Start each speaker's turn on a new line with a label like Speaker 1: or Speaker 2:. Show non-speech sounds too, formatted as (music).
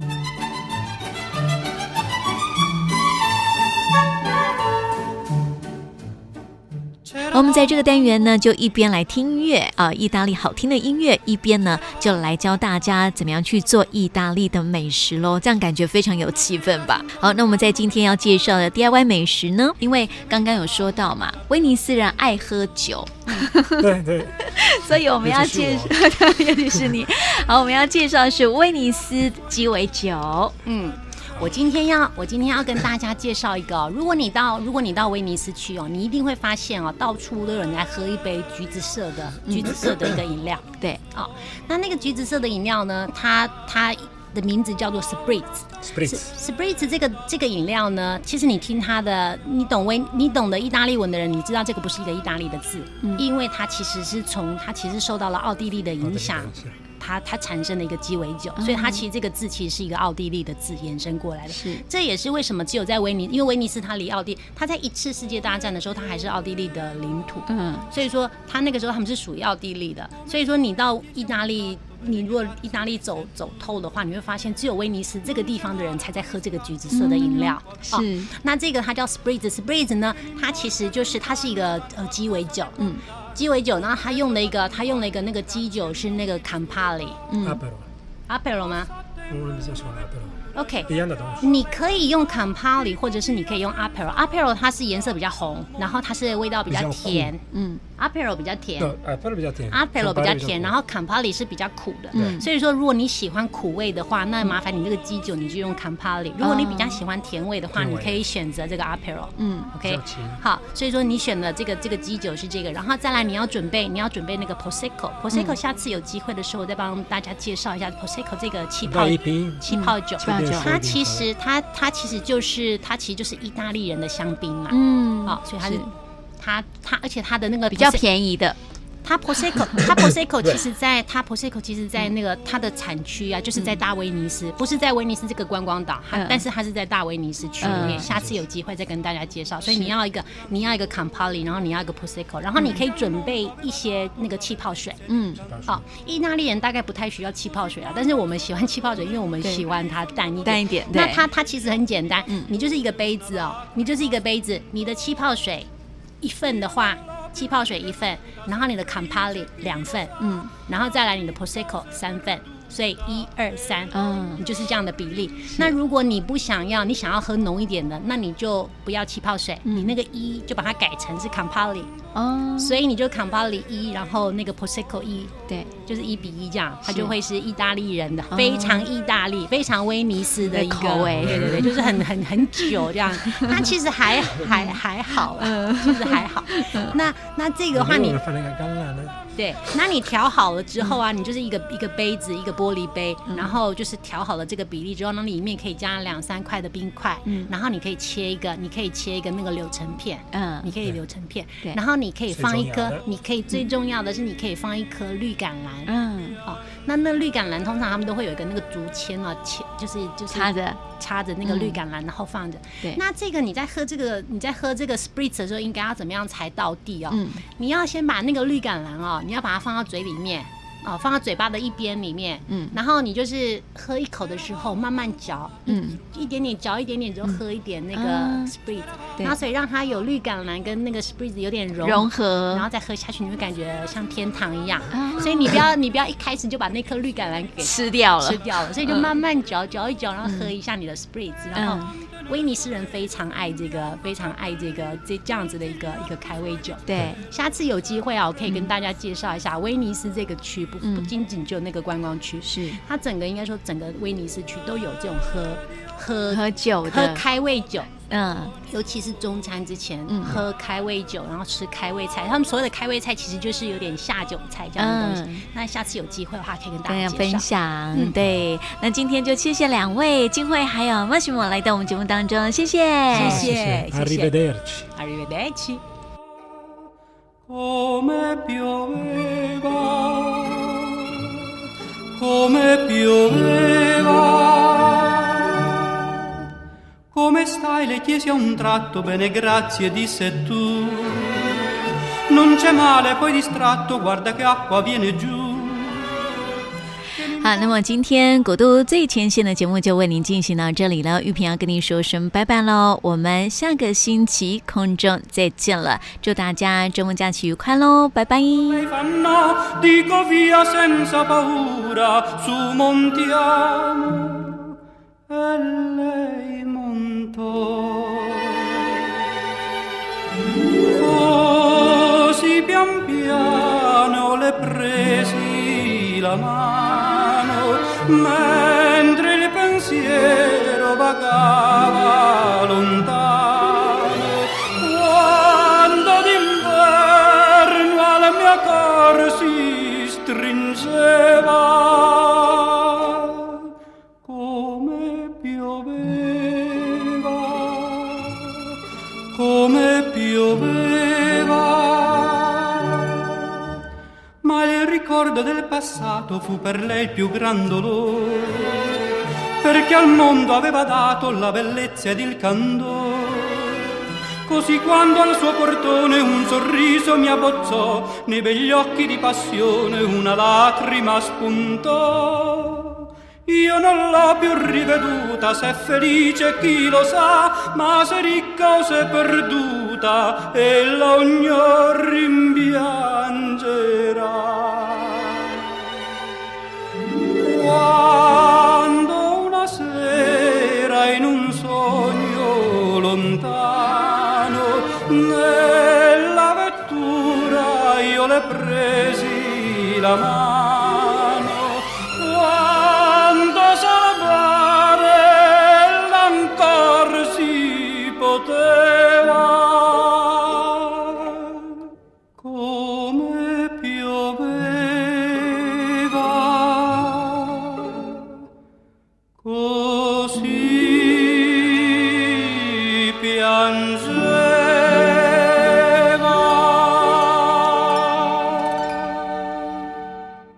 Speaker 1: Thank you. 我们在这个单元呢，就一边来听音乐啊，意大利好听的音乐，一边呢就来教大家怎么样去做意大利的美食喽，这样感觉非常有气氛吧。好，那我们在今天要介绍的 DIY 美食呢，因为刚刚有说到嘛，威尼斯人爱喝酒，
Speaker 2: 对 (laughs) 对，(laughs)
Speaker 1: 所以我们要介绍，尤其是你，好，我们要介绍的是威尼斯鸡尾酒，
Speaker 3: 嗯。我今天要，我今天要跟大家介绍一个。如果你到，如果你到威尼斯去哦，你一定会发现哦，到处都有人在喝一杯橘子色的橘子色的一个饮料。对，哦，那那个橘子色的饮料呢，它它的名字叫做 Spritz。Spritz 这个这个饮料呢，其实你听它的，你懂威，你懂得意大利文的人，你知道这个不是一个意大利的字，嗯、因为它其实是从它其实受到了奥地利的影响。它它产生的一个鸡尾酒，所以它其实这个字其实是一个奥地利的字延伸过来的。是，这也是为什么只有在威尼，因为威尼斯它离奥地，它在一次世界大战的时候，它还是奥地利的领土。嗯，所以说它那个时候他们是属于奥地利的。所以说你到意大利，你如果意大利走走透的话，你会发现只有威尼斯这个地方的人才在喝这个橘子色的饮料。是、哦，那这个它叫 Spritz，Spritz 呢，它其实就是它是一个呃鸡尾酒。嗯。鸡尾酒，然后他用了一个，他用了一个那个基酒是那个 Campari，嗯，Aperol 吗？我比较喜欢 Aperol，OK，一样的东西。你可以用 Campari，或者是你可以用 Aperol，Aperol 它是颜色比较红，然后它是味道比较甜，嗯。Aperol 比较甜，Aperol 比较甜，Aperol 比较甜，然后 Campari 是比较苦的，嗯，所以说如果你喜欢苦味的话，那麻烦你这个基酒你就用 Campari，如果你比较喜欢甜味的话，你可以选择这个 Aperol，嗯，OK，好，所以说你选的这个这个基酒是这个，然后再来你要准备你要准备那个 Prosecco，Prosecco 下次有机会的时候我再帮大家介绍一下 Prosecco 这个气泡气泡酒，它其实它它其实就是它其实就是意大利人的香槟嘛，嗯，好，所以它是。它它，而且它的那个
Speaker 1: 比较便宜的。
Speaker 3: 它 Prosecco，(laughs) 它 Prosecco 其实在它 Prosecco 其实，在那个它的产区啊，就是在大威尼斯，不是在威尼斯这个观光岛，它但是它是在大威尼斯区里面。下次有机会再跟大家介绍。所以你要一个，你要一个 Campari，然后你要一个 Prosecco，然后你可以准备一些那个气泡水。嗯，好，意大利人大概不太需要气泡水啊，但是我们喜欢气泡水，因为我们喜欢它淡一点。淡一点。那它它其实很简单，你就是一个杯子哦，你就是一个杯子，你的气泡水一份的话。气泡水一份，然后你的 Campari 两份，嗯，然后再来你的 Prosecco 三份。所以一二三，嗯，你就是这样的比例。那如果你不想要，你想要喝浓一点的，那你就不要气泡水，你那个一就把它改成是 Campari，哦，所以你就 Campari 一，然后那个 Prosecco 一，对，就是一比一这样，它就会是意大利人的非常意大利、非常威尼斯的一个口味，对对对，就是很很很久这样。(laughs) 它其实还还还好，嗯，其实还好。那那这个的话你。对，那你调好了之后啊，你就是一个一个杯子，一个玻璃杯，然后就是调好了这个比例之后，那里面可以加两三块的冰块，嗯，然后你可以切一个，你可以切一个那个柳橙片，嗯，你可以柳橙片，对，然后你可以放一颗，你可以最重要的是你可以放一颗绿橄榄，嗯，好，那那绿橄榄通常他们都会有一个那个竹签啊，签就是就是插着。插着那个绿橄榄，然后放着，对，那这个你在喝这个你在喝这个 Spritz 的时候，应该要怎么样才到地哦？嗯，你要先把那个绿橄榄哦。你要把它放到嘴里面，哦，放到嘴巴的一边里面，嗯，然后你就是喝一口的时候慢慢嚼，嗯，一点点嚼一点点就喝一点那个 Spritz，然后所以让它有绿橄榄跟那个 Spritz 有点融融合，然后再喝下去，你会感觉像天堂一样。所以你不要你不要一开始就把那颗绿橄榄给吃掉了，吃掉了，所以就慢慢嚼嚼一嚼，然后喝一下你的 Spritz，然后。威尼斯人非常爱这个，非常爱这个这这样子的一个一个开胃酒。对，下次有机会啊，我可以跟大家介绍一下威尼斯这个区，不不仅仅就那个观光区，是。它整个应该说整个威尼斯区都有这种喝喝喝酒的。喝开胃酒。嗯，尤其是中餐之前嗯喝开胃酒，然后吃开胃菜。他们所有的开胃菜其实就是有点下酒菜这样的东西。那下次有机会的话，可以跟大家分享。嗯对，那今天就谢谢两位金慧还有 Massimo 来到我们节目当中，谢谢，谢谢，谢谢。Arrivederci。
Speaker 1: 好，(laughs) 好，那么今天古都最前线的节目就为您进行到这里了。玉萍要跟您说声拜拜喽，我们下个星期空中再见了，祝大家周末假期愉快喽，拜拜。
Speaker 2: pronto. Così pian piano le presi la mano, mentre il pensiero vagava lontano del passato fu per lei il più gran dolore, perché al mondo aveva dato la bellezza ed il candore. Così quando al suo portone un sorriso mi abbozzò, nei begli occhi di passione una lacrima spuntò. Io non l'ho più riveduta, se è felice chi lo sa, ma se ricca o se perduta, ella ogni rimpiangerà. Quando una sera in un sogno lontano nella vettura io le presi la mano Cool.